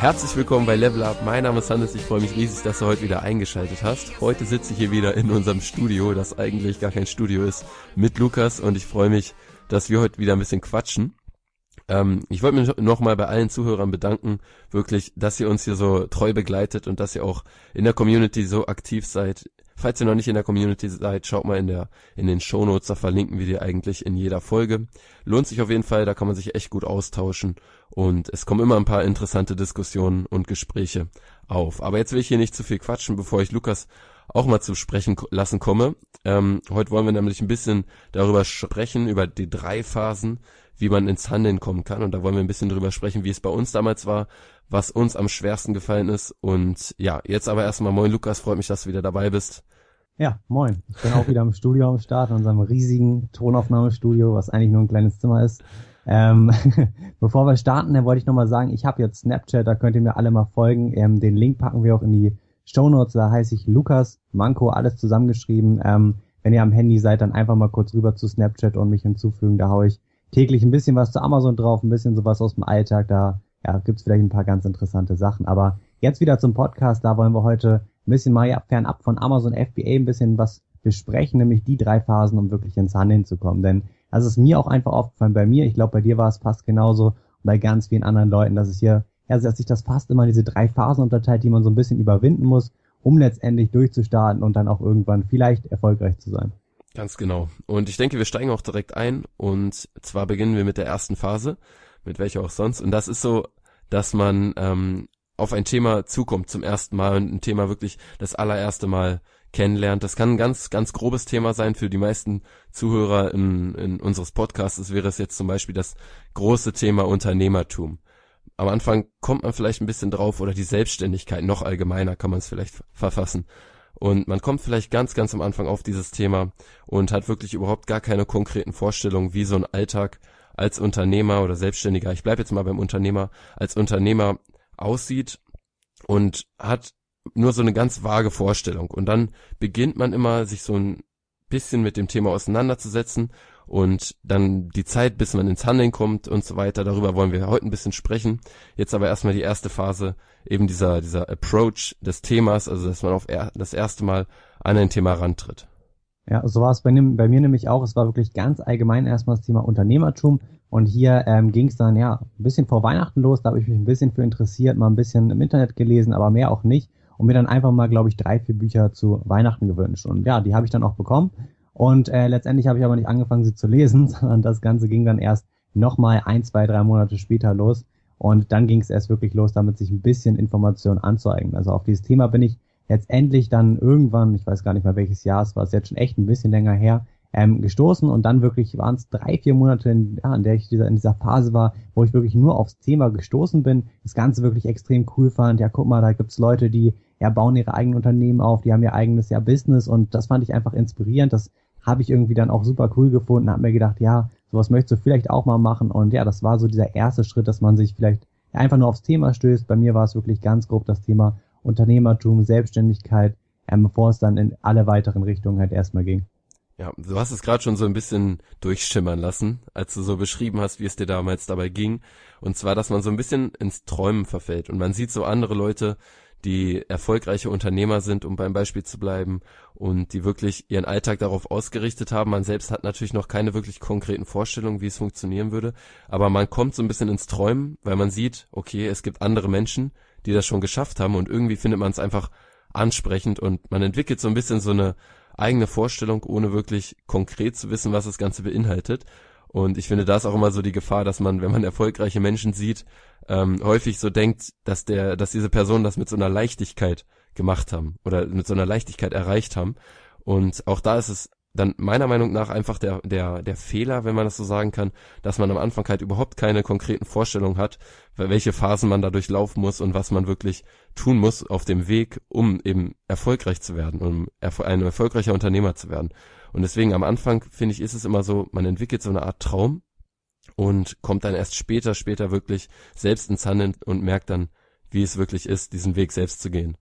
Herzlich willkommen bei Level Up. Mein Name ist Hannes. Ich freue mich riesig, dass du heute wieder eingeschaltet hast. Heute sitze ich hier wieder in unserem Studio, das eigentlich gar kein Studio ist, mit Lukas und ich freue mich, dass wir heute wieder ein bisschen quatschen. Ähm, ich wollte mich nochmal bei allen Zuhörern bedanken, wirklich, dass ihr uns hier so treu begleitet und dass ihr auch in der Community so aktiv seid. Falls ihr noch nicht in der Community seid, schaut mal in der in den Shownotes, da verlinken wir die eigentlich in jeder Folge. Lohnt sich auf jeden Fall, da kann man sich echt gut austauschen und es kommen immer ein paar interessante Diskussionen und Gespräche auf. Aber jetzt will ich hier nicht zu viel quatschen, bevor ich Lukas auch mal zu sprechen lassen komme. Ähm, heute wollen wir nämlich ein bisschen darüber sprechen, über die drei Phasen, wie man ins Handeln kommen kann. Und da wollen wir ein bisschen drüber sprechen, wie es bei uns damals war, was uns am schwersten gefallen ist. Und ja, jetzt aber erstmal moin Lukas, freut mich, dass du wieder dabei bist. Ja, moin. Ich bin auch wieder im Studio am Start, in unserem riesigen Tonaufnahmestudio, was eigentlich nur ein kleines Zimmer ist. Ähm, bevor wir starten, dann wollte ich nochmal sagen, ich habe jetzt Snapchat, da könnt ihr mir alle mal folgen. Ähm, den Link packen wir auch in die Show Notes, da heiße ich Lukas Manko, alles zusammengeschrieben. Ähm, wenn ihr am Handy seid, dann einfach mal kurz rüber zu Snapchat und mich hinzufügen. Da haue ich täglich ein bisschen was zu Amazon drauf, ein bisschen sowas aus dem Alltag. Da ja, gibt's vielleicht ein paar ganz interessante Sachen. Aber jetzt wieder zum Podcast, da wollen wir heute ein bisschen mal fernab von Amazon FBA ein bisschen was besprechen, nämlich die drei Phasen, um wirklich ins Handeln zu kommen. Denn das ist mir auch einfach aufgefallen bei mir. Ich glaube, bei dir war es fast genauso und bei ganz vielen anderen Leuten, dass es hier, ja, dass sich das fast immer diese drei Phasen unterteilt, die man so ein bisschen überwinden muss, um letztendlich durchzustarten und dann auch irgendwann vielleicht erfolgreich zu sein. Ganz genau. Und ich denke, wir steigen auch direkt ein. Und zwar beginnen wir mit der ersten Phase, mit welcher auch sonst. Und das ist so, dass man ähm, auf ein Thema zukommt zum ersten Mal und ein Thema wirklich das allererste Mal kennenlernt. Das kann ein ganz, ganz grobes Thema sein für die meisten Zuhörer in, in unseres Podcasts. wäre es jetzt zum Beispiel das große Thema Unternehmertum. Am Anfang kommt man vielleicht ein bisschen drauf oder die Selbstständigkeit, noch allgemeiner kann man es vielleicht verfassen. Und man kommt vielleicht ganz, ganz am Anfang auf dieses Thema und hat wirklich überhaupt gar keine konkreten Vorstellungen, wie so ein Alltag als Unternehmer oder Selbstständiger, ich bleibe jetzt mal beim Unternehmer, als Unternehmer aussieht und hat nur so eine ganz vage Vorstellung. Und dann beginnt man immer, sich so ein bisschen mit dem Thema auseinanderzusetzen und dann die Zeit, bis man ins Handeln kommt und so weiter. Darüber wollen wir heute ein bisschen sprechen. Jetzt aber erstmal die erste Phase, eben dieser, dieser Approach des Themas, also dass man auf er, das erste Mal an ein Thema rantritt. Ja, so war es bei, bei, mir nämlich auch. Es war wirklich ganz allgemein erstmal das Thema Unternehmertum. Und hier ähm, ging es dann ja ein bisschen vor Weihnachten los. Da habe ich mich ein bisschen für interessiert, mal ein bisschen im Internet gelesen, aber mehr auch nicht. Und mir dann einfach mal, glaube ich, drei, vier Bücher zu Weihnachten gewünscht. Und ja, die habe ich dann auch bekommen. Und äh, letztendlich habe ich aber nicht angefangen, sie zu lesen, sondern das Ganze ging dann erst nochmal ein, zwei, drei Monate später los. Und dann ging es erst wirklich los, damit sich ein bisschen Information anzueignen. Also auf dieses Thema bin ich letztendlich dann irgendwann, ich weiß gar nicht mehr welches Jahr es war, es jetzt schon echt ein bisschen länger her, ähm, gestoßen und dann wirklich waren es drei, vier Monate, in, ja, in der ich dieser, in dieser Phase war, wo ich wirklich nur aufs Thema gestoßen bin, das Ganze wirklich extrem cool fand. Ja, guck mal, da gibt's Leute, die ja bauen ihre eigenen Unternehmen auf, die haben ihr eigenes ja Business und das fand ich einfach inspirierend. Das habe ich irgendwie dann auch super cool gefunden, habe mir gedacht, ja, sowas möchtest du vielleicht auch mal machen und ja, das war so dieser erste Schritt, dass man sich vielleicht einfach nur aufs Thema stößt. Bei mir war es wirklich ganz grob das Thema Unternehmertum, Selbstständigkeit, ähm, bevor es dann in alle weiteren Richtungen halt erstmal ging. Ja, du hast es gerade schon so ein bisschen durchschimmern lassen, als du so beschrieben hast, wie es dir damals dabei ging. Und zwar, dass man so ein bisschen ins Träumen verfällt. Und man sieht so andere Leute, die erfolgreiche Unternehmer sind, um beim Beispiel zu bleiben, und die wirklich ihren Alltag darauf ausgerichtet haben. Man selbst hat natürlich noch keine wirklich konkreten Vorstellungen, wie es funktionieren würde, aber man kommt so ein bisschen ins Träumen, weil man sieht, okay, es gibt andere Menschen, die das schon geschafft haben und irgendwie findet man es einfach ansprechend und man entwickelt so ein bisschen so eine eigene Vorstellung, ohne wirklich konkret zu wissen, was das Ganze beinhaltet. Und ich finde, da ist auch immer so die Gefahr, dass man, wenn man erfolgreiche Menschen sieht, ähm, häufig so denkt, dass der, dass diese Personen das mit so einer Leichtigkeit gemacht haben oder mit so einer Leichtigkeit erreicht haben. Und auch da ist es dann meiner Meinung nach einfach der, der, der Fehler, wenn man das so sagen kann, dass man am Anfang halt überhaupt keine konkreten Vorstellungen hat, welche Phasen man da durchlaufen muss und was man wirklich tun muss auf dem Weg, um eben erfolgreich zu werden, um ein erfolgreicher Unternehmer zu werden. Und deswegen am Anfang, finde ich, ist es immer so, man entwickelt so eine Art Traum und kommt dann erst später, später wirklich selbst ins Handeln und merkt dann, wie es wirklich ist, diesen Weg selbst zu gehen.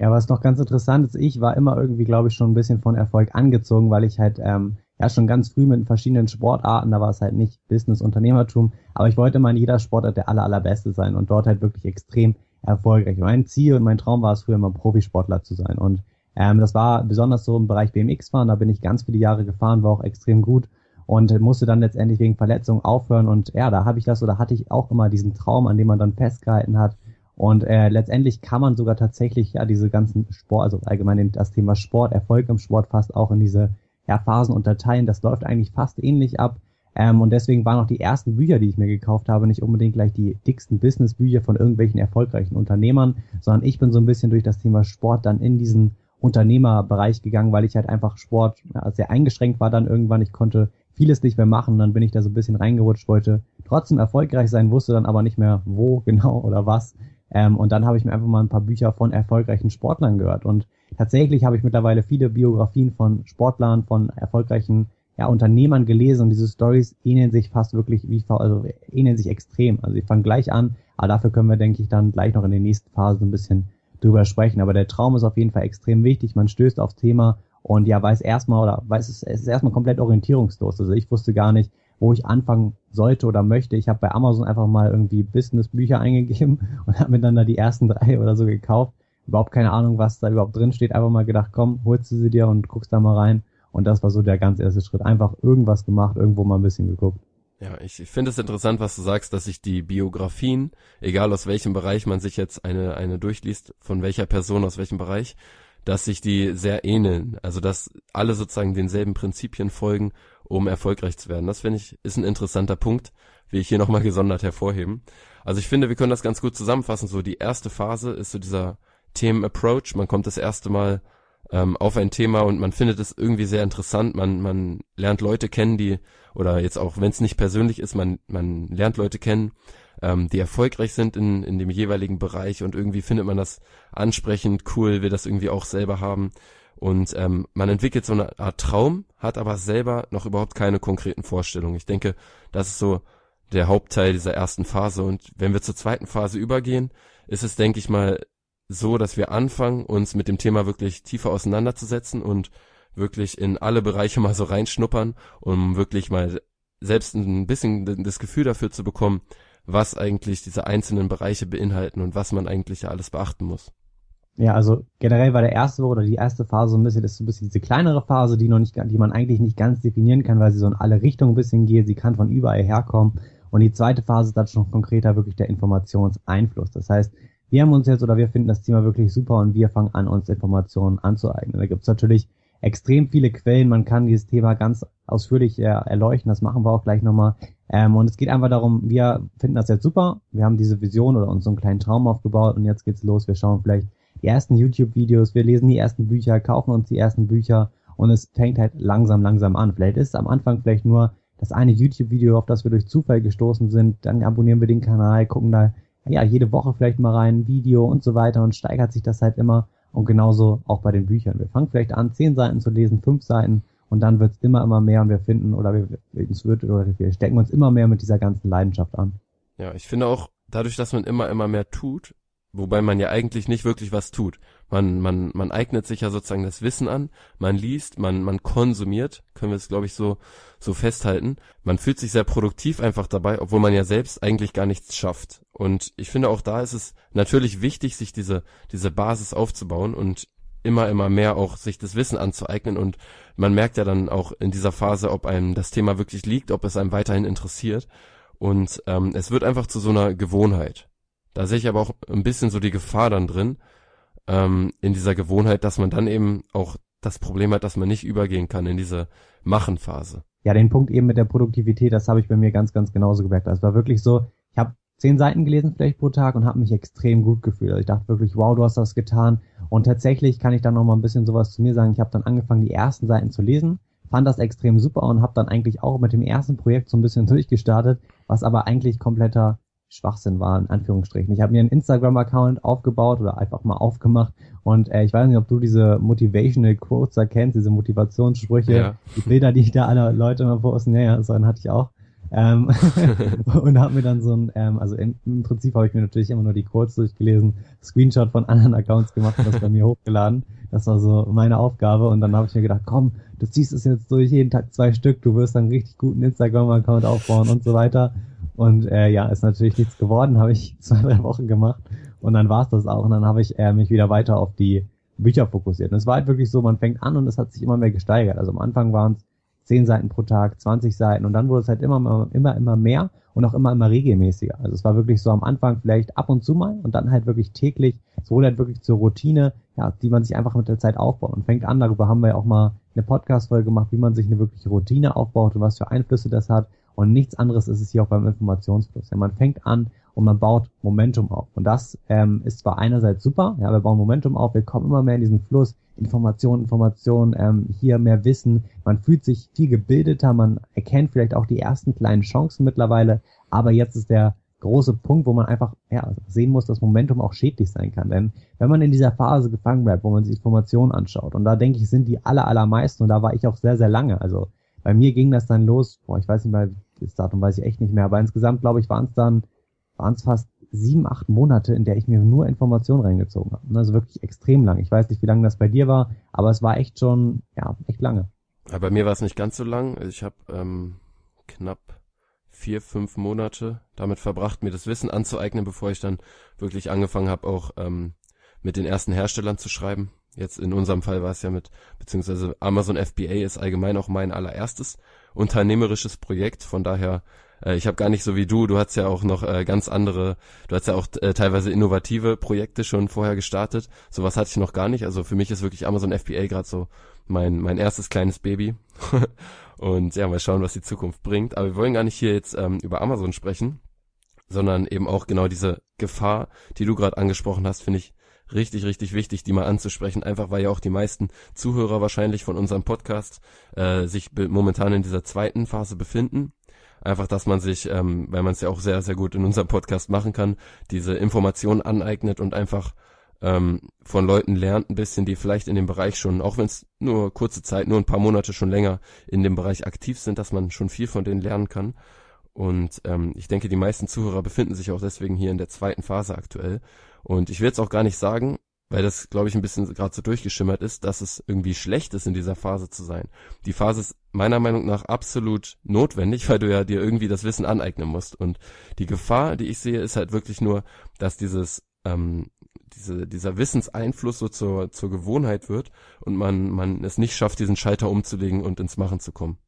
Ja, was noch ganz interessant ist, ich war immer irgendwie, glaube ich, schon ein bisschen von Erfolg angezogen, weil ich halt ähm, ja schon ganz früh mit verschiedenen Sportarten, da war es halt nicht Business, Unternehmertum, aber ich wollte immer in jeder Sportart der aller, allerbeste sein und dort halt wirklich extrem erfolgreich. Mein Ziel und mein Traum war es früher mal Profisportler zu sein und ähm, das war besonders so im Bereich BMX fahren, da bin ich ganz viele Jahre gefahren, war auch extrem gut und musste dann letztendlich wegen Verletzungen aufhören und ja, da habe ich das oder hatte ich auch immer diesen Traum, an dem man dann festgehalten hat und äh, letztendlich kann man sogar tatsächlich ja diese ganzen Sport, also allgemein das Thema Sport, Erfolg im Sport fast auch in diese ja, Phasen unterteilen. Das läuft eigentlich fast ähnlich ab. Ähm, und deswegen waren auch die ersten Bücher, die ich mir gekauft habe, nicht unbedingt gleich die dicksten Business-Bücher von irgendwelchen erfolgreichen Unternehmern, sondern ich bin so ein bisschen durch das Thema Sport dann in diesen Unternehmerbereich gegangen, weil ich halt einfach Sport ja, sehr eingeschränkt war dann irgendwann. Ich konnte vieles nicht mehr machen. Dann bin ich da so ein bisschen reingerutscht, wollte trotzdem erfolgreich sein, wusste dann aber nicht mehr wo genau oder was. Ähm, und dann habe ich mir einfach mal ein paar Bücher von erfolgreichen Sportlern gehört. Und tatsächlich habe ich mittlerweile viele Biografien von Sportlern, von erfolgreichen ja, Unternehmern gelesen und diese Stories ähneln sich fast wirklich wie also ähneln sich extrem. Also ich fange gleich an, aber dafür können wir, denke ich, dann gleich noch in den nächsten Phasen ein bisschen drüber sprechen. Aber der Traum ist auf jeden Fall extrem wichtig. Man stößt aufs Thema und ja, weiß erstmal oder weiß es, es ist erstmal komplett orientierungslos. Also ich wusste gar nicht, wo ich anfangen sollte oder möchte. Ich habe bei Amazon einfach mal irgendwie Business-Bücher eingegeben und habe mir dann da die ersten drei oder so gekauft. Überhaupt keine Ahnung, was da überhaupt drin steht. Einfach mal gedacht, komm, holst du sie dir und guckst da mal rein. Und das war so der ganz erste Schritt. Einfach irgendwas gemacht, irgendwo mal ein bisschen geguckt. Ja, ich finde es interessant, was du sagst, dass sich die Biografien, egal aus welchem Bereich man sich jetzt eine, eine durchliest, von welcher Person, aus welchem Bereich, dass sich die sehr ähneln. Also, dass alle sozusagen denselben Prinzipien folgen um erfolgreich zu werden. Das finde ich ist ein interessanter Punkt, wie ich hier nochmal gesondert hervorheben. Also ich finde, wir können das ganz gut zusammenfassen. So die erste Phase ist so dieser Themen-Approach. Man kommt das erste Mal ähm, auf ein Thema und man findet es irgendwie sehr interessant. Man, man lernt Leute kennen, die, oder jetzt auch wenn es nicht persönlich ist, man, man lernt Leute kennen, ähm, die erfolgreich sind in, in dem jeweiligen Bereich und irgendwie findet man das ansprechend, cool, will das irgendwie auch selber haben. Und ähm, man entwickelt so eine Art Traum, hat aber selber noch überhaupt keine konkreten Vorstellungen. Ich denke, das ist so der Hauptteil dieser ersten Phase. Und wenn wir zur zweiten Phase übergehen, ist es, denke ich mal, so, dass wir anfangen, uns mit dem Thema wirklich tiefer auseinanderzusetzen und wirklich in alle Bereiche mal so reinschnuppern, um wirklich mal selbst ein bisschen das Gefühl dafür zu bekommen, was eigentlich diese einzelnen Bereiche beinhalten und was man eigentlich ja alles beachten muss. Ja, also generell war der erste oder die erste Phase so ein bisschen, das ist so ein bisschen diese kleinere Phase, die noch nicht, die man eigentlich nicht ganz definieren kann, weil sie so in alle Richtungen ein bisschen geht. Sie kann von überall herkommen. Und die zweite Phase ist dann schon konkreter wirklich der Informationseinfluss. Das heißt, wir haben uns jetzt oder wir finden das Thema wirklich super und wir fangen an, uns Informationen anzueignen. Da gibt es natürlich extrem viele Quellen. Man kann dieses Thema ganz ausführlich äh, erleuchten. Das machen wir auch gleich nochmal. Ähm, und es geht einfach darum, wir finden das jetzt super. Wir haben diese Vision oder uns so einen kleinen Traum aufgebaut und jetzt geht's los. Wir schauen vielleicht die ersten YouTube-Videos, wir lesen die ersten Bücher, kaufen uns die ersten Bücher und es fängt halt langsam, langsam an. Vielleicht ist es am Anfang vielleicht nur das eine YouTube-Video, auf das wir durch Zufall gestoßen sind, dann abonnieren wir den Kanal, gucken da ja jede Woche vielleicht mal rein, Video und so weiter und steigert sich das halt immer und genauso auch bei den Büchern. Wir fangen vielleicht an, zehn Seiten zu lesen, fünf Seiten und dann wird es immer, immer mehr und wir finden oder wir, es wird, oder wir stecken uns immer mehr mit dieser ganzen Leidenschaft an. Ja, ich finde auch, dadurch, dass man immer, immer mehr tut, Wobei man ja eigentlich nicht wirklich was tut. Man, man, man eignet sich ja sozusagen das Wissen an, man liest, man, man konsumiert, können wir es glaube ich so, so festhalten. Man fühlt sich sehr produktiv einfach dabei, obwohl man ja selbst eigentlich gar nichts schafft. Und ich finde auch da ist es natürlich wichtig, sich diese, diese Basis aufzubauen und immer, immer mehr auch sich das Wissen anzueignen und man merkt ja dann auch in dieser Phase, ob einem das Thema wirklich liegt, ob es einem weiterhin interessiert und ähm, es wird einfach zu so einer Gewohnheit. Da sehe ich aber auch ein bisschen so die Gefahr dann drin, ähm, in dieser Gewohnheit, dass man dann eben auch das Problem hat, dass man nicht übergehen kann in diese Machenphase. Ja, den Punkt eben mit der Produktivität, das habe ich bei mir ganz, ganz genauso gemerkt. Das war wirklich so, zehn Seiten gelesen vielleicht pro Tag und habe mich extrem gut gefühlt. Also ich dachte wirklich, wow, du hast das getan. Und tatsächlich kann ich dann noch mal ein bisschen sowas zu mir sagen. Ich habe dann angefangen, die ersten Seiten zu lesen, fand das extrem super und habe dann eigentlich auch mit dem ersten Projekt so ein bisschen durchgestartet, was aber eigentlich kompletter Schwachsinn war, in Anführungsstrichen. Ich habe mir einen Instagram-Account aufgebaut oder einfach mal aufgemacht und äh, ich weiß nicht, ob du diese Motivational Quotes erkennst, diese Motivationssprüche, ja. die Bilder, die ich da alle Leute immer posten, ja, ja, so einen hatte ich auch. Ähm, und habe mir dann so ein, ähm, also im, im Prinzip habe ich mir natürlich immer nur die Codes durchgelesen, Screenshot von anderen Accounts gemacht und das bei mir hochgeladen. Das war so meine Aufgabe und dann habe ich mir gedacht, komm, du ziehst es jetzt durch jeden Tag zwei Stück, du wirst dann einen richtig guten Instagram-Account aufbauen und so weiter. Und äh, ja, ist natürlich nichts geworden, habe ich zwei, drei Wochen gemacht und dann war es das auch und dann habe ich äh, mich wieder weiter auf die Bücher fokussiert. Und es war halt wirklich so, man fängt an und es hat sich immer mehr gesteigert. Also am Anfang waren es 10 Seiten pro Tag, 20 Seiten und dann wurde es halt immer, immer, immer mehr und auch immer, immer regelmäßiger. Also es war wirklich so am Anfang vielleicht ab und zu mal und dann halt wirklich täglich. Es wurde halt wirklich zur Routine, ja, die man sich einfach mit der Zeit aufbaut und fängt an. Darüber haben wir ja auch mal eine Podcast-Folge gemacht, wie man sich eine wirkliche Routine aufbaut und was für Einflüsse das hat. Und nichts anderes ist es hier auch beim Informationsfluss. Ja, man fängt an und man baut Momentum auf. Und das ähm, ist zwar einerseits super, ja, wir bauen Momentum auf, wir kommen immer mehr in diesen Fluss, Information, Information, ähm, hier mehr Wissen, man fühlt sich viel gebildeter, man erkennt vielleicht auch die ersten kleinen Chancen mittlerweile, aber jetzt ist der große Punkt, wo man einfach ja, sehen muss, dass Momentum auch schädlich sein kann. Denn wenn man in dieser Phase gefangen bleibt, wo man sich Informationen anschaut, und da denke ich, sind die aller, allermeisten, und da war ich auch sehr, sehr lange. Also bei mir ging das dann los, boah, ich weiß nicht mehr, das Datum weiß ich echt nicht mehr, aber insgesamt, glaube ich, waren es dann waren es fast sieben, acht Monate, in der ich mir nur Informationen reingezogen habe. Also wirklich extrem lang. Ich weiß nicht, wie lange das bei dir war, aber es war echt schon, ja, echt lange. Ja, bei mir war es nicht ganz so lang. Ich habe ähm, knapp vier, fünf Monate damit verbracht, mir das Wissen anzueignen, bevor ich dann wirklich angefangen habe, auch ähm, mit den ersten Herstellern zu schreiben. Jetzt in unserem Fall war es ja mit, beziehungsweise Amazon FBA ist allgemein auch mein allererstes unternehmerisches Projekt. Von daher äh, ich habe gar nicht so wie du, du hast ja auch noch äh, ganz andere, du hast ja auch äh, teilweise innovative Projekte schon vorher gestartet. Sowas hatte ich noch gar nicht. Also für mich ist wirklich Amazon FBA gerade so mein mein erstes kleines Baby. Und ja, mal schauen, was die Zukunft bringt. Aber wir wollen gar nicht hier jetzt ähm, über Amazon sprechen, sondern eben auch genau diese Gefahr, die du gerade angesprochen hast, finde ich richtig, richtig wichtig, die mal anzusprechen, einfach weil ja auch die meisten Zuhörer wahrscheinlich von unserem Podcast äh, sich momentan in dieser zweiten Phase befinden Einfach, dass man sich, ähm, weil man es ja auch sehr, sehr gut in unserem Podcast machen kann, diese Informationen aneignet und einfach ähm, von Leuten lernt ein bisschen, die vielleicht in dem Bereich schon, auch wenn es nur kurze Zeit, nur ein paar Monate schon länger in dem Bereich aktiv sind, dass man schon viel von denen lernen kann. Und ähm, ich denke, die meisten Zuhörer befinden sich auch deswegen hier in der zweiten Phase aktuell. Und ich will jetzt auch gar nicht sagen, weil das, glaube ich, ein bisschen gerade so durchgeschimmert ist, dass es irgendwie schlecht ist, in dieser Phase zu sein. Die Phase ist meiner Meinung nach absolut notwendig, weil du ja dir irgendwie das Wissen aneignen musst. Und die Gefahr, die ich sehe, ist halt wirklich nur, dass dieses ähm, diese, dieser Wissenseinfluss so zur, zur Gewohnheit wird und man, man es nicht schafft, diesen Schalter umzulegen und ins Machen zu kommen.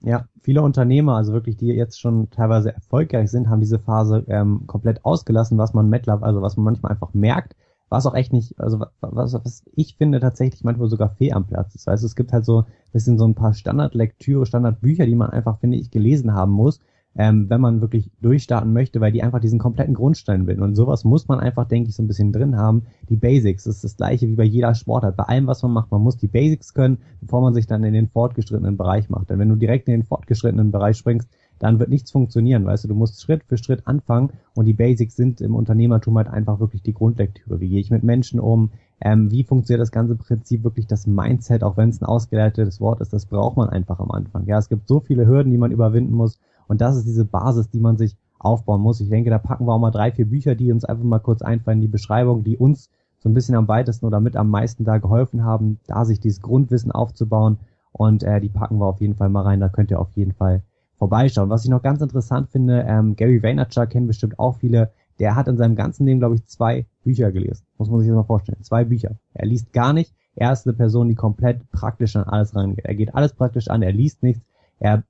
Ja, viele Unternehmer, also wirklich, die jetzt schon teilweise erfolgreich sind, haben diese Phase ähm, komplett ausgelassen, was man mittlerweile, also was man manchmal einfach merkt, was auch echt nicht, also was, was ich finde tatsächlich manchmal sogar fehl am Platz Das heißt, es gibt halt so ein bisschen so ein paar Standardlektüre, Standardbücher, die man einfach, finde ich, gelesen haben muss, ähm, wenn man wirklich durchstarten möchte, weil die einfach diesen kompletten Grundstein bilden. Und sowas muss man einfach, denke ich, so ein bisschen drin haben. Die Basics, das ist das gleiche wie bei jeder Sportart. Bei allem, was man macht, man muss die Basics können, bevor man sich dann in den fortgeschrittenen Bereich macht. Denn wenn du direkt in den fortgeschrittenen Bereich springst, dann wird nichts funktionieren, weißt du, du musst Schritt für Schritt anfangen und die Basics sind im Unternehmertum halt einfach wirklich die Grundlektüre. Wie gehe ich mit Menschen um? Ähm, wie funktioniert das ganze Prinzip wirklich das Mindset, auch wenn es ein ausgeleitetes Wort ist, das braucht man einfach am Anfang. Ja, es gibt so viele Hürden, die man überwinden muss und das ist diese Basis, die man sich aufbauen muss. Ich denke, da packen wir auch mal drei, vier Bücher, die uns einfach mal kurz einfallen, die Beschreibung, die uns so ein bisschen am weitesten oder mit am meisten da geholfen haben, da sich dieses Grundwissen aufzubauen und äh, die packen wir auf jeden Fall mal rein, da könnt ihr auf jeden Fall vorbeischauen. Was ich noch ganz interessant finde, ähm, Gary Vaynerchuk kennen bestimmt auch viele, der hat in seinem ganzen Leben, glaube ich, zwei Bücher gelesen. Muss man sich das mal vorstellen. Zwei Bücher. Er liest gar nicht. Er ist eine Person, die komplett praktisch an alles rangeht. Er geht alles praktisch an, er liest nichts, er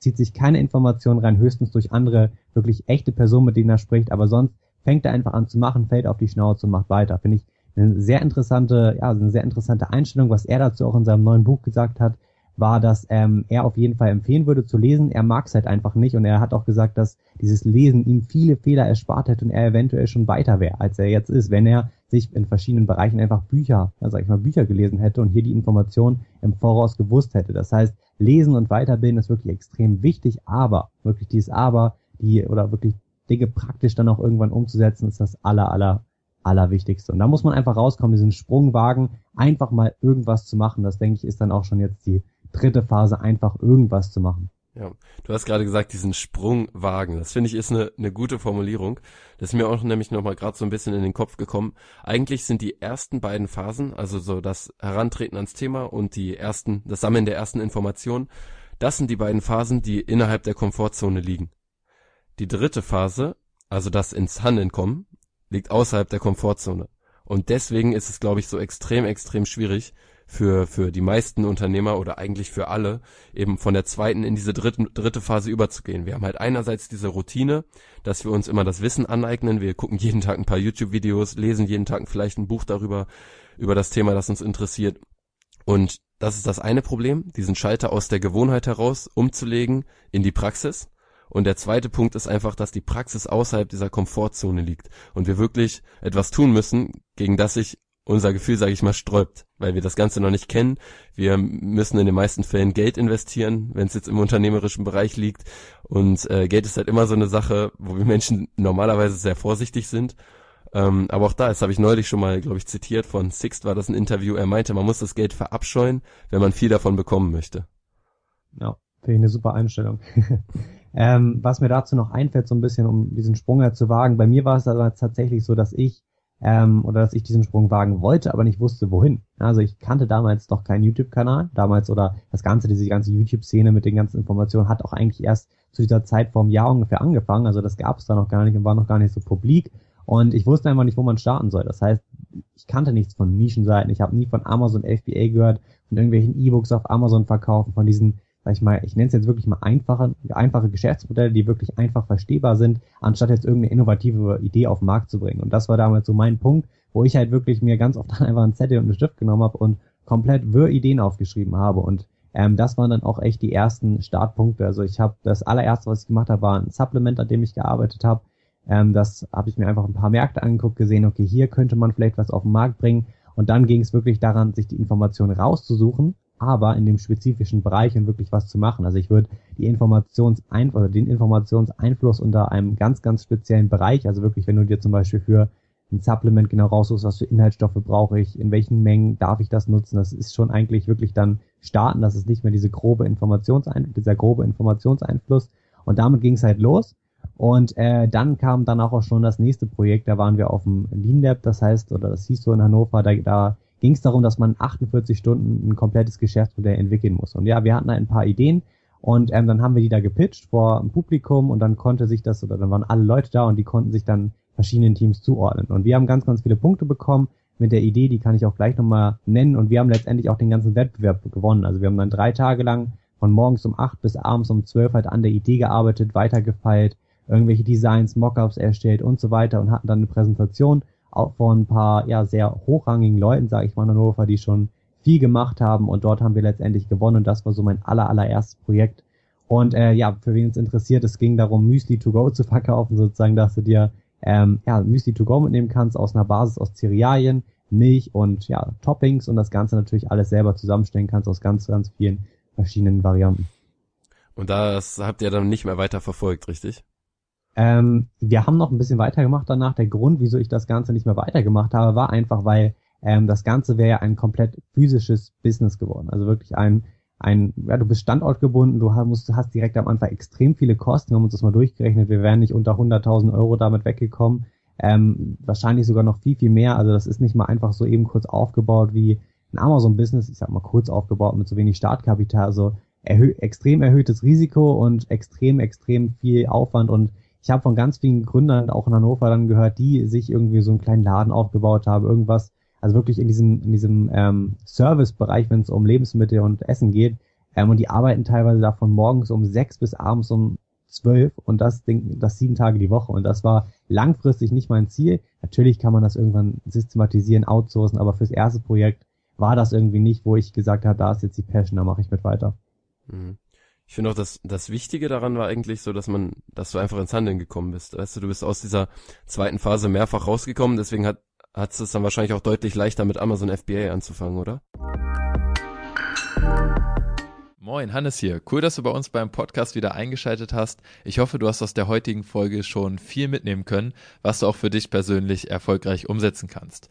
zieht sich keine Informationen rein, höchstens durch andere, wirklich echte Personen, mit denen er spricht, aber sonst fängt er einfach an zu machen, fällt auf die Schnauze und macht weiter. Finde ich eine sehr interessante, ja, eine sehr interessante Einstellung, was er dazu auch in seinem neuen Buch gesagt hat, war, dass ähm, er auf jeden Fall empfehlen würde zu lesen. Er mag es halt einfach nicht und er hat auch gesagt, dass dieses Lesen ihm viele Fehler erspart hätte und er eventuell schon weiter wäre, als er jetzt ist, wenn er sich in verschiedenen Bereichen einfach Bücher, ja, sag ich mal, Bücher gelesen hätte und hier die Information im Voraus gewusst hätte. Das heißt, Lesen und Weiterbilden ist wirklich extrem wichtig, aber, wirklich dieses Aber, die, oder wirklich Dinge praktisch dann auch irgendwann umzusetzen, ist das aller, aller, allerwichtigste. Und da muss man einfach rauskommen, diesen Sprung wagen, einfach mal irgendwas zu machen. Das denke ich ist dann auch schon jetzt die dritte Phase einfach irgendwas zu machen. Ja, du hast gerade gesagt, diesen Sprung wagen. Das finde ich ist eine, eine gute Formulierung. Das ist mir auch nämlich nochmal gerade so ein bisschen in den Kopf gekommen. Eigentlich sind die ersten beiden Phasen, also so das Herantreten ans Thema und die ersten, das Sammeln der ersten Informationen, das sind die beiden Phasen, die innerhalb der Komfortzone liegen. Die dritte Phase, also das ins Handeln kommen, liegt außerhalb der Komfortzone. Und deswegen ist es, glaube ich, so extrem, extrem schwierig, für, für die meisten Unternehmer oder eigentlich für alle, eben von der zweiten in diese dritte, dritte Phase überzugehen. Wir haben halt einerseits diese Routine, dass wir uns immer das Wissen aneignen. Wir gucken jeden Tag ein paar YouTube-Videos, lesen jeden Tag vielleicht ein Buch darüber, über das Thema, das uns interessiert. Und das ist das eine Problem, diesen Schalter aus der Gewohnheit heraus umzulegen in die Praxis. Und der zweite Punkt ist einfach, dass die Praxis außerhalb dieser Komfortzone liegt und wir wirklich etwas tun müssen, gegen das sich unser Gefühl, sage ich mal, sträubt, weil wir das Ganze noch nicht kennen. Wir müssen in den meisten Fällen Geld investieren, wenn es jetzt im unternehmerischen Bereich liegt. Und äh, Geld ist halt immer so eine Sache, wo wir Menschen normalerweise sehr vorsichtig sind. Ähm, aber auch da, das habe ich neulich schon mal, glaube ich, zitiert von Sixt war das ein Interview. Er meinte, man muss das Geld verabscheuen, wenn man viel davon bekommen möchte. Ja, finde ich eine super Einstellung. ähm, was mir dazu noch einfällt, so ein bisschen, um diesen Sprung zu wagen, bei mir war es aber tatsächlich so, dass ich ähm, oder dass ich diesen Sprung wagen wollte, aber nicht wusste, wohin. Also ich kannte damals noch keinen YouTube-Kanal, damals oder das Ganze, diese ganze YouTube-Szene mit den ganzen Informationen hat auch eigentlich erst zu dieser Zeit vor einem Jahr ungefähr angefangen. Also das gab es da noch gar nicht und war noch gar nicht so publik. Und ich wusste einfach nicht, wo man starten soll. Das heißt, ich kannte nichts von Nischenseiten. Ich habe nie von Amazon FBA gehört, von irgendwelchen E-Books auf Amazon verkaufen, von diesen sag ich mal, ich nenne es jetzt wirklich mal einfache, einfache Geschäftsmodelle, die wirklich einfach verstehbar sind, anstatt jetzt irgendeine innovative Idee auf den Markt zu bringen. Und das war damals so mein Punkt, wo ich halt wirklich mir ganz oft einfach einen Zettel und einen Stift genommen habe und komplett wirr Ideen aufgeschrieben habe. Und ähm, das waren dann auch echt die ersten Startpunkte. Also ich habe das allererste, was ich gemacht habe, war ein Supplement, an dem ich gearbeitet habe. Ähm, das habe ich mir einfach ein paar Märkte angeguckt, gesehen, okay, hier könnte man vielleicht was auf den Markt bringen. Und dann ging es wirklich daran, sich die Informationen rauszusuchen aber in dem spezifischen Bereich und wirklich was zu machen. Also ich würde die Informationsein oder den Informationseinfluss unter einem ganz, ganz speziellen Bereich, also wirklich, wenn du dir zum Beispiel für ein Supplement genau raussuchst, was für Inhaltsstoffe brauche ich, in welchen Mengen darf ich das nutzen, das ist schon eigentlich wirklich dann starten, das ist nicht mehr diese grobe Informationsein dieser grobe Informationseinfluss. Und damit ging es halt los. Und äh, dann kam dann auch schon das nächste Projekt, da waren wir auf dem Lean Lab, das heißt, oder das hieß so in Hannover, da, da ging es darum, dass man 48 Stunden ein komplettes Geschäftsmodell entwickeln muss. Und ja, wir hatten ein paar Ideen und ähm, dann haben wir die da gepitcht vor einem Publikum und dann konnte sich das, oder dann waren alle Leute da und die konnten sich dann verschiedenen Teams zuordnen. Und wir haben ganz, ganz viele Punkte bekommen mit der Idee, die kann ich auch gleich nochmal nennen. Und wir haben letztendlich auch den ganzen Wettbewerb gewonnen. Also wir haben dann drei Tage lang von morgens um acht bis abends um zwölf halt an der Idee gearbeitet, weitergefeilt, irgendwelche Designs, Mockups erstellt und so weiter und hatten dann eine Präsentation auch von ein paar ja sehr hochrangigen Leuten, sage ich mal, in Hannover, die schon viel gemacht haben und dort haben wir letztendlich gewonnen und das war so mein aller, allererstes Projekt. Und äh, ja, für wen es interessiert, es ging darum, Müsli to go zu verkaufen, sozusagen, dass du dir ähm, ja, Müsli to go mitnehmen kannst aus einer Basis aus Cerealien, Milch und ja, Toppings und das Ganze natürlich alles selber zusammenstellen kannst aus ganz, ganz vielen verschiedenen Varianten. Und das habt ihr dann nicht mehr weiter verfolgt, richtig? Ähm, wir haben noch ein bisschen weitergemacht danach. Der Grund, wieso ich das Ganze nicht mehr weitergemacht habe, war einfach, weil ähm, das Ganze wäre ja ein komplett physisches Business geworden. Also wirklich ein, ein, ja, du bist standortgebunden, du hast, hast direkt am Anfang extrem viele Kosten. Wir haben uns das mal durchgerechnet. Wir wären nicht unter 100.000 Euro damit weggekommen. Ähm, wahrscheinlich sogar noch viel, viel mehr. Also das ist nicht mal einfach so eben kurz aufgebaut wie ein Amazon-Business. Ich sag mal kurz aufgebaut mit so wenig Startkapital. Also erhö extrem erhöhtes Risiko und extrem, extrem viel Aufwand und ich habe von ganz vielen Gründern auch in Hannover dann gehört, die sich irgendwie so einen kleinen Laden aufgebaut haben, irgendwas, also wirklich in diesem, in diesem ähm, Servicebereich, wenn es um Lebensmittel und Essen geht. Ähm, und die arbeiten teilweise da von morgens um sechs bis abends um zwölf und das, das sieben Tage die Woche. Und das war langfristig nicht mein Ziel. Natürlich kann man das irgendwann systematisieren, outsourcen, aber fürs erste Projekt war das irgendwie nicht, wo ich gesagt habe, da ist jetzt die Passion, da mache ich mit weiter. Mhm. Ich finde auch, dass das Wichtige daran war eigentlich so, dass man, dass du einfach ins Handeln gekommen bist. Weißt du, du bist aus dieser zweiten Phase mehrfach rausgekommen, deswegen hat hat es dann wahrscheinlich auch deutlich leichter mit Amazon FBA anzufangen, oder? Moin, Hannes hier. Cool, dass du bei uns beim Podcast wieder eingeschaltet hast. Ich hoffe, du hast aus der heutigen Folge schon viel mitnehmen können, was du auch für dich persönlich erfolgreich umsetzen kannst.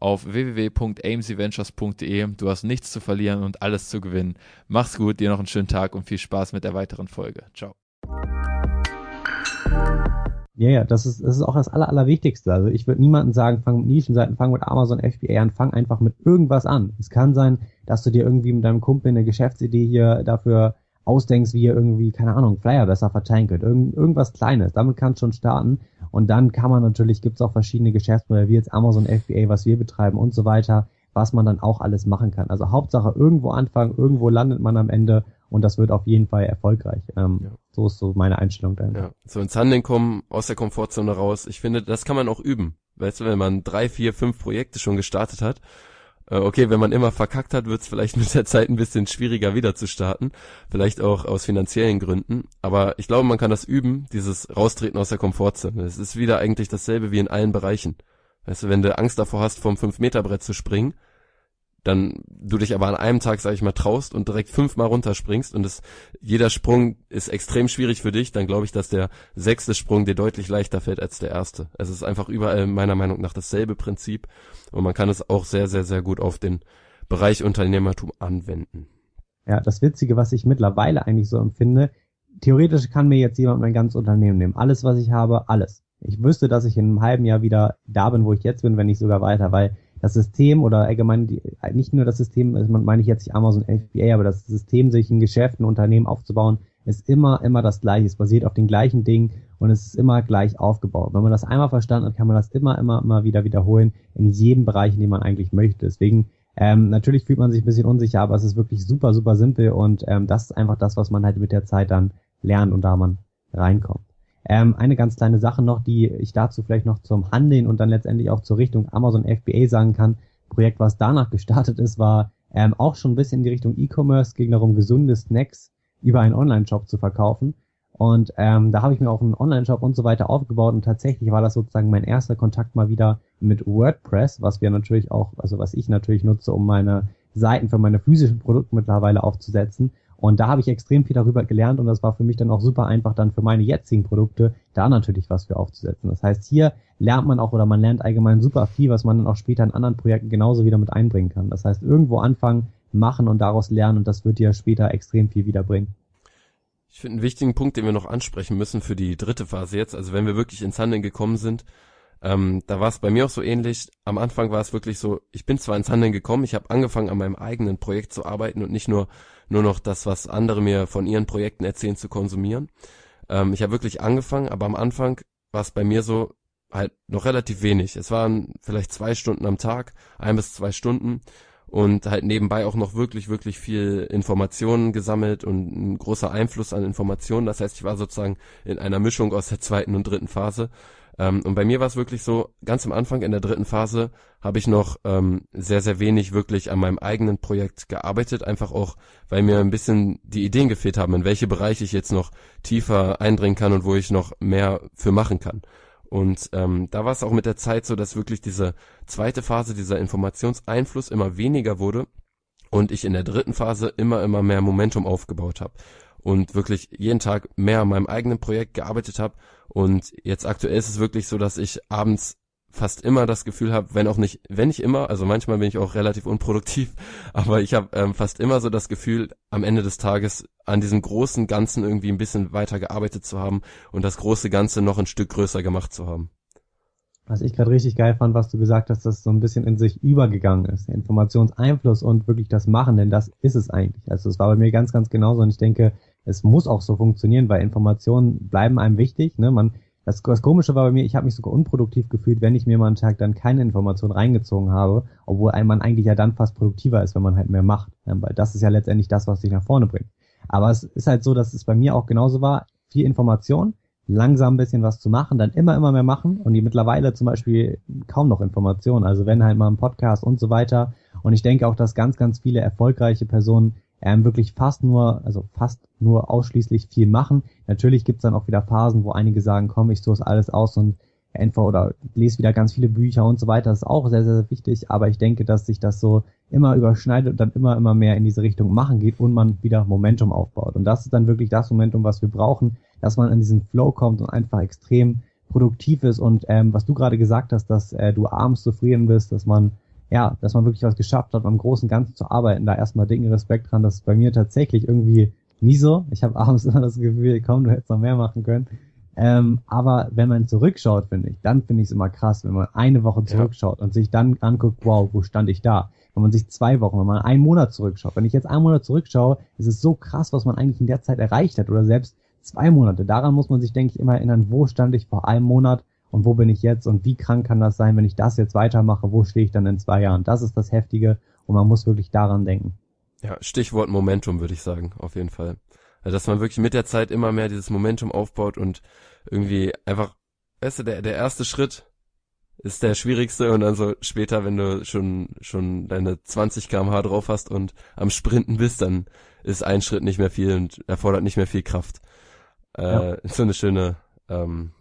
auf www.amcventures.de. Du hast nichts zu verlieren und alles zu gewinnen. Mach's gut, dir noch einen schönen Tag und viel Spaß mit der weiteren Folge. Ciao. Ja, ja, das ist, das ist auch das Aller, Allerwichtigste. Also ich würde niemandem sagen, fang mit Nischenseiten, fang mit Amazon FBA an, fang einfach mit irgendwas an. Es kann sein, dass du dir irgendwie mit deinem Kumpel eine Geschäftsidee hier dafür ausdenkst, wie ihr irgendwie, keine Ahnung, Flyer besser verteilen könnt. Irgend, irgendwas Kleines. Damit kannst du schon starten. Und dann kann man natürlich, gibt es auch verschiedene Geschäftsmodelle, wie jetzt Amazon FBA, was wir betreiben und so weiter, was man dann auch alles machen kann. Also Hauptsache irgendwo anfangen, irgendwo landet man am Ende und das wird auf jeden Fall erfolgreich. Ähm, ja. So ist so meine Einstellung dahinter. Ja. So ins Handeln kommen, aus der Komfortzone raus. Ich finde, das kann man auch üben. Weißt du, wenn man drei, vier, fünf Projekte schon gestartet hat okay, wenn man immer verkackt hat, wird es vielleicht mit der Zeit ein bisschen schwieriger wieder zu starten. Vielleicht auch aus finanziellen Gründen. Aber ich glaube, man kann das üben, dieses Raustreten aus der Komfortzone. Es ist wieder eigentlich dasselbe wie in allen Bereichen. Weißt du, wenn du Angst davor hast, vom 5-Meter-Brett zu springen, dann du dich aber an einem Tag, sag ich mal, traust und direkt fünfmal runterspringst und es, jeder Sprung ist extrem schwierig für dich, dann glaube ich, dass der sechste Sprung dir deutlich leichter fällt als der erste. Es ist einfach überall meiner Meinung nach dasselbe Prinzip und man kann es auch sehr, sehr, sehr gut auf den Bereich Unternehmertum anwenden. Ja, das Witzige, was ich mittlerweile eigentlich so empfinde, theoretisch kann mir jetzt jemand mein ganzes Unternehmen nehmen. Alles, was ich habe, alles. Ich wüsste, dass ich in einem halben Jahr wieder da bin, wo ich jetzt bin, wenn nicht sogar weiter, weil das System oder allgemein die, nicht nur das System, also meine ich jetzt nicht Amazon FBA, aber das System, sich ein Geschäft, ein Unternehmen aufzubauen, ist immer, immer das gleiche. Es basiert auf den gleichen Dingen und es ist immer gleich aufgebaut. Wenn man das einmal verstanden hat, kann man das immer, immer, immer wieder wiederholen in jedem Bereich, in dem man eigentlich möchte. Deswegen, ähm, natürlich fühlt man sich ein bisschen unsicher, aber es ist wirklich super, super simpel und ähm, das ist einfach das, was man halt mit der Zeit dann lernt und da man reinkommt. Ähm, eine ganz kleine Sache noch, die ich dazu vielleicht noch zum Handeln und dann letztendlich auch zur Richtung Amazon FBA sagen kann. Projekt, was danach gestartet ist, war ähm, auch schon ein bisschen in die Richtung E-Commerce, ging darum, gesunde Snacks über einen Online-Shop zu verkaufen. Und ähm, da habe ich mir auch einen Online-Shop und so weiter aufgebaut und tatsächlich war das sozusagen mein erster Kontakt mal wieder mit WordPress, was wir natürlich auch, also was ich natürlich nutze, um meine Seiten für meine physischen Produkte mittlerweile aufzusetzen. Und da habe ich extrem viel darüber gelernt und das war für mich dann auch super einfach, dann für meine jetzigen Produkte da natürlich was für aufzusetzen. Das heißt, hier lernt man auch oder man lernt allgemein super viel, was man dann auch später in anderen Projekten genauso wieder mit einbringen kann. Das heißt, irgendwo anfangen, machen und daraus lernen und das wird dir später extrem viel wiederbringen. Ich finde einen wichtigen Punkt, den wir noch ansprechen müssen für die dritte Phase jetzt, also wenn wir wirklich ins Handeln gekommen sind, ähm, da war es bei mir auch so ähnlich. Am Anfang war es wirklich so, ich bin zwar ins Handeln gekommen, ich habe angefangen an meinem eigenen Projekt zu arbeiten und nicht nur nur noch das, was andere mir von ihren Projekten erzählen, zu konsumieren. Ähm, ich habe wirklich angefangen, aber am Anfang war es bei mir so halt noch relativ wenig. Es waren vielleicht zwei Stunden am Tag, ein bis zwei Stunden und halt nebenbei auch noch wirklich, wirklich viel Informationen gesammelt und ein großer Einfluss an Informationen. Das heißt, ich war sozusagen in einer Mischung aus der zweiten und dritten Phase ähm, und bei mir war es wirklich so, ganz am Anfang in der dritten Phase habe ich noch ähm, sehr, sehr wenig wirklich an meinem eigenen Projekt gearbeitet, einfach auch, weil mir ein bisschen die Ideen gefehlt haben, in welche Bereiche ich jetzt noch tiefer eindringen kann und wo ich noch mehr für machen kann. Und ähm, da war es auch mit der Zeit so, dass wirklich diese zweite Phase, dieser Informationseinfluss immer weniger wurde und ich in der dritten Phase immer, immer mehr Momentum aufgebaut habe und wirklich jeden Tag mehr an meinem eigenen Projekt gearbeitet habe und jetzt aktuell ist es wirklich so, dass ich abends fast immer das Gefühl habe, wenn auch nicht, wenn nicht immer, also manchmal bin ich auch relativ unproduktiv, aber ich habe ähm, fast immer so das Gefühl, am Ende des Tages an diesem großen Ganzen irgendwie ein bisschen weiter gearbeitet zu haben und das große Ganze noch ein Stück größer gemacht zu haben. Was ich gerade richtig geil fand, was du gesagt hast, dass so ein bisschen in sich übergegangen ist. Der Informationseinfluss und wirklich das Machen, denn das ist es eigentlich. Also es war bei mir ganz, ganz genauso und ich denke, es muss auch so funktionieren, weil Informationen bleiben einem wichtig. Ne? Man, das, das Komische war bei mir, ich habe mich sogar unproduktiv gefühlt, wenn ich mir mal einen Tag dann keine Information reingezogen habe, obwohl man eigentlich ja dann fast produktiver ist, wenn man halt mehr macht. Ne? Weil das ist ja letztendlich das, was dich nach vorne bringt. Aber es ist halt so, dass es bei mir auch genauso war, viel Information, langsam ein bisschen was zu machen, dann immer, immer mehr machen und die mittlerweile zum Beispiel kaum noch Informationen. Also wenn halt mal ein Podcast und so weiter. Und ich denke auch, dass ganz, ganz viele erfolgreiche Personen ähm, wirklich fast nur, also fast nur ausschließlich viel machen. Natürlich gibt's dann auch wieder Phasen, wo einige sagen, komm, ich source alles aus und einfach oder lese wieder ganz viele Bücher und so weiter. Das ist auch sehr, sehr wichtig, aber ich denke, dass sich das so immer überschneidet und dann immer, immer mehr in diese Richtung machen geht und man wieder Momentum aufbaut. Und das ist dann wirklich das Momentum, was wir brauchen, dass man in diesen Flow kommt und einfach extrem produktiv ist und ähm, was du gerade gesagt hast, dass äh, du abends zufrieden bist, dass man ja, dass man wirklich was geschafft hat, am großen Ganzen zu arbeiten. Da erstmal dicken Respekt dran. Das ist bei mir tatsächlich irgendwie nie so. Ich habe abends immer das Gefühl, komm, du hättest noch mehr machen können. Ähm, aber wenn man zurückschaut, finde ich, dann finde ich es immer krass, wenn man eine Woche zurückschaut ja. und sich dann anguckt, wow, wo stand ich da? Wenn man sich zwei Wochen, wenn man einen Monat zurückschaut. Wenn ich jetzt einen Monat zurückschaue, ist es so krass, was man eigentlich in der Zeit erreicht hat oder selbst zwei Monate. Daran muss man sich, denke ich, immer erinnern, wo stand ich vor einem Monat und wo bin ich jetzt und wie krank kann das sein, wenn ich das jetzt weitermache, wo stehe ich dann in zwei Jahren? Das ist das Heftige und man muss wirklich daran denken. Ja, Stichwort Momentum würde ich sagen, auf jeden Fall. Also, dass man wirklich mit der Zeit immer mehr dieses Momentum aufbaut und irgendwie einfach, weißt du, der, der erste Schritt ist der schwierigste und dann so später, wenn du schon, schon deine 20 kmh drauf hast und am Sprinten bist, dann ist ein Schritt nicht mehr viel und erfordert nicht mehr viel Kraft. Äh, ja. So eine schöne ähm,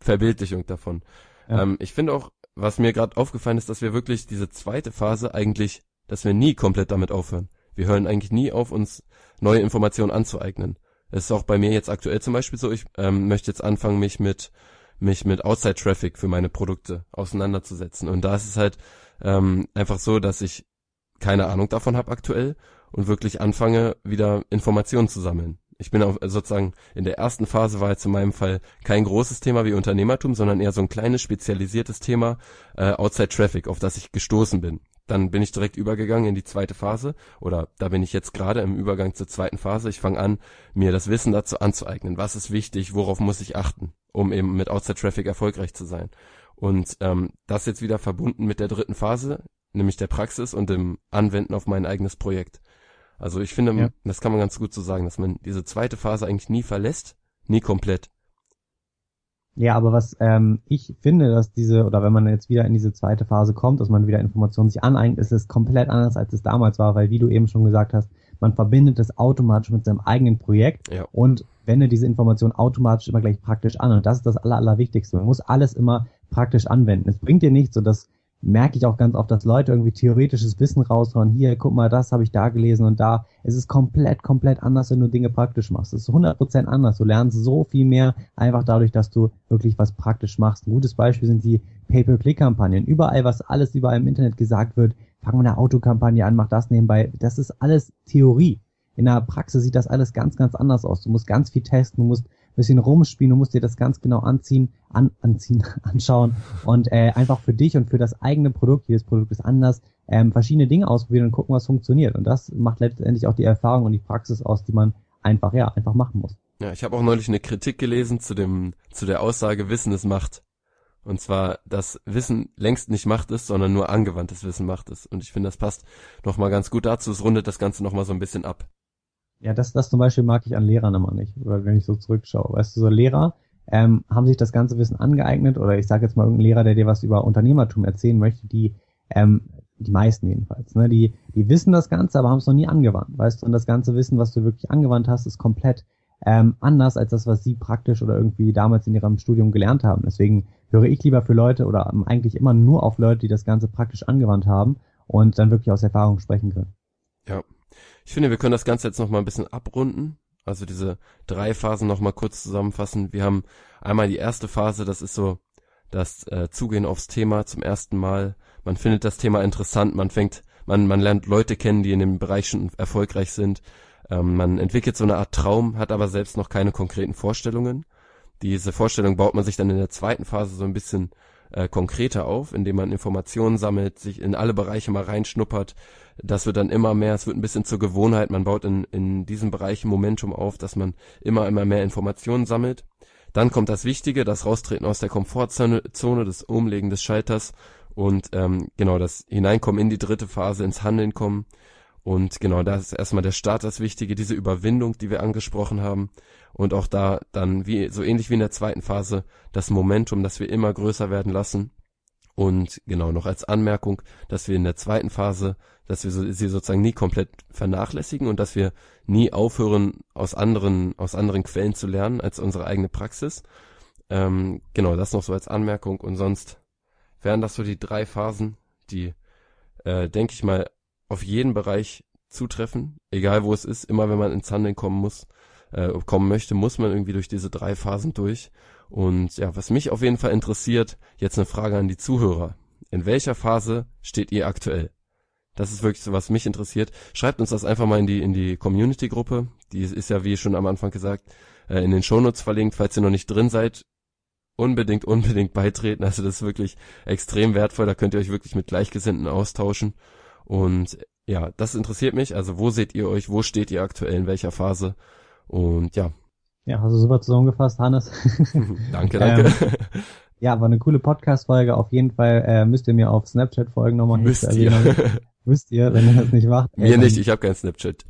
Verbildlichung davon. Ja. Ähm, ich finde auch, was mir gerade aufgefallen ist, dass wir wirklich diese zweite Phase eigentlich, dass wir nie komplett damit aufhören. Wir hören eigentlich nie auf, uns neue Informationen anzueignen. Es ist auch bei mir jetzt aktuell zum Beispiel so, ich ähm, möchte jetzt anfangen, mich mit mich mit Outside Traffic für meine Produkte auseinanderzusetzen. Und da ist es halt ähm, einfach so, dass ich keine Ahnung davon habe aktuell und wirklich anfange, wieder Informationen zu sammeln. Ich bin auch sozusagen in der ersten Phase war jetzt in meinem Fall kein großes Thema wie Unternehmertum, sondern eher so ein kleines spezialisiertes Thema äh, Outside Traffic, auf das ich gestoßen bin. Dann bin ich direkt übergegangen in die zweite Phase oder da bin ich jetzt gerade im Übergang zur zweiten Phase. Ich fange an, mir das Wissen dazu anzueignen. Was ist wichtig? Worauf muss ich achten, um eben mit Outside Traffic erfolgreich zu sein? Und ähm, das jetzt wieder verbunden mit der dritten Phase, nämlich der Praxis und dem Anwenden auf mein eigenes Projekt. Also ich finde, ja. das kann man ganz gut so sagen, dass man diese zweite Phase eigentlich nie verlässt, nie komplett. Ja, aber was ähm, ich finde, dass diese, oder wenn man jetzt wieder in diese zweite Phase kommt, dass man wieder Informationen sich aneignet, ist es komplett anders, als es damals war, weil wie du eben schon gesagt hast, man verbindet es automatisch mit seinem eigenen Projekt Ja. und wende diese Information automatisch immer gleich praktisch an. Und das ist das Aller, Allerwichtigste. Man muss alles immer praktisch anwenden. Es bringt dir nichts, und das merke ich auch ganz oft, dass Leute irgendwie theoretisches Wissen raushauen. Hier, guck mal, das habe ich da gelesen und da. Es ist komplett, komplett anders, wenn du Dinge praktisch machst. Es ist 100% anders. Du lernst so viel mehr einfach dadurch, dass du wirklich was praktisch machst. Ein gutes Beispiel sind die Pay-per-Click-Kampagnen. Überall, was alles überall im Internet gesagt wird, fang mal eine Autokampagne an, mach das nebenbei. Das ist alles Theorie. In der Praxis sieht das alles ganz, ganz anders aus. Du musst ganz viel testen, du musst bisschen rumspielen, du musst dir das ganz genau anziehen, an, anziehen, anschauen und äh, einfach für dich und für das eigene Produkt, jedes Produkt ist anders, ähm, verschiedene Dinge ausprobieren und gucken, was funktioniert. Und das macht letztendlich auch die Erfahrung und die Praxis aus, die man einfach, ja, einfach machen muss. Ja, ich habe auch neulich eine Kritik gelesen zu dem, zu der Aussage, Wissen ist Macht. Und zwar, dass Wissen längst nicht Macht ist, sondern nur angewandtes Wissen Macht ist. Und ich finde, das passt nochmal ganz gut dazu. Es rundet das Ganze nochmal so ein bisschen ab. Ja, das, das zum Beispiel mag ich an Lehrern immer nicht, wenn ich so zurückschaue. Weißt du, so Lehrer ähm, haben sich das ganze Wissen angeeignet oder ich sage jetzt mal irgendein Lehrer, der dir was über Unternehmertum erzählen möchte, die, ähm, die meisten jedenfalls, ne, die, die wissen das Ganze, aber haben es noch nie angewandt, weißt du, und das ganze Wissen, was du wirklich angewandt hast, ist komplett ähm, anders als das, was sie praktisch oder irgendwie damals in ihrem Studium gelernt haben. Deswegen höre ich lieber für Leute oder ähm, eigentlich immer nur auf Leute, die das Ganze praktisch angewandt haben und dann wirklich aus Erfahrung sprechen können. Ja. Ich finde, wir können das Ganze jetzt nochmal ein bisschen abrunden. Also diese drei Phasen nochmal kurz zusammenfassen. Wir haben einmal die erste Phase, das ist so das äh, Zugehen aufs Thema zum ersten Mal. Man findet das Thema interessant, man fängt, man, man lernt Leute kennen, die in dem Bereich schon erfolgreich sind. Ähm, man entwickelt so eine Art Traum, hat aber selbst noch keine konkreten Vorstellungen. Diese Vorstellung baut man sich dann in der zweiten Phase so ein bisschen äh, konkreter auf, indem man Informationen sammelt, sich in alle Bereiche mal reinschnuppert. Das wird dann immer mehr, es wird ein bisschen zur Gewohnheit. Man baut in, in diesem Bereich Momentum auf, dass man immer, immer mehr Informationen sammelt. Dann kommt das Wichtige, das Raustreten aus der Komfortzone, Zone, das Umlegen des Schalters und ähm, genau das Hineinkommen in die dritte Phase, ins Handeln kommen. Und genau, da ist erstmal der Start das Wichtige, diese Überwindung, die wir angesprochen haben. Und auch da dann, wie, so ähnlich wie in der zweiten Phase, das Momentum, das wir immer größer werden lassen. Und genau, noch als Anmerkung, dass wir in der zweiten Phase, dass wir sie sozusagen nie komplett vernachlässigen und dass wir nie aufhören, aus anderen, aus anderen Quellen zu lernen als unsere eigene Praxis. Ähm, genau, das noch so als Anmerkung. Und sonst wären das so die drei Phasen, die, äh, denke ich mal, auf jeden Bereich zutreffen, egal wo es ist, immer wenn man ins Handeln kommen muss, äh, kommen möchte, muss man irgendwie durch diese drei Phasen durch. Und ja, was mich auf jeden Fall interessiert, jetzt eine Frage an die Zuhörer. In welcher Phase steht ihr aktuell? Das ist wirklich so, was mich interessiert. Schreibt uns das einfach mal in die, in die Community-Gruppe. Die ist ja, wie schon am Anfang gesagt, äh, in den Shownotes verlinkt. Falls ihr noch nicht drin seid, unbedingt, unbedingt beitreten. Also das ist wirklich extrem wertvoll. Da könnt ihr euch wirklich mit Gleichgesinnten austauschen. Und ja, das interessiert mich. Also wo seht ihr euch? Wo steht ihr aktuell? In welcher Phase? Und ja. Ja, hast du super zusammengefasst, Hannes. danke, danke. Ähm, ja, war eine coole Podcast-Folge. Auf jeden Fall äh, müsst ihr mir auf Snapchat folgen nochmal. Müsst ihr. Müsst ihr, wenn ihr das nicht macht. Mir nicht, ich habe kein Snapchat.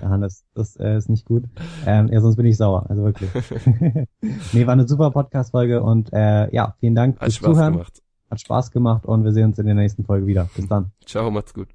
Ja, Hannes, das äh, ist nicht gut. Ähm, ja, sonst bin ich sauer, also wirklich. nee, war eine super Podcast-Folge und äh, ja, vielen Dank Hat fürs Spaß Zuhören. gemacht. Hat Spaß gemacht und wir sehen uns in der nächsten Folge wieder. Bis dann. Ciao, macht's gut.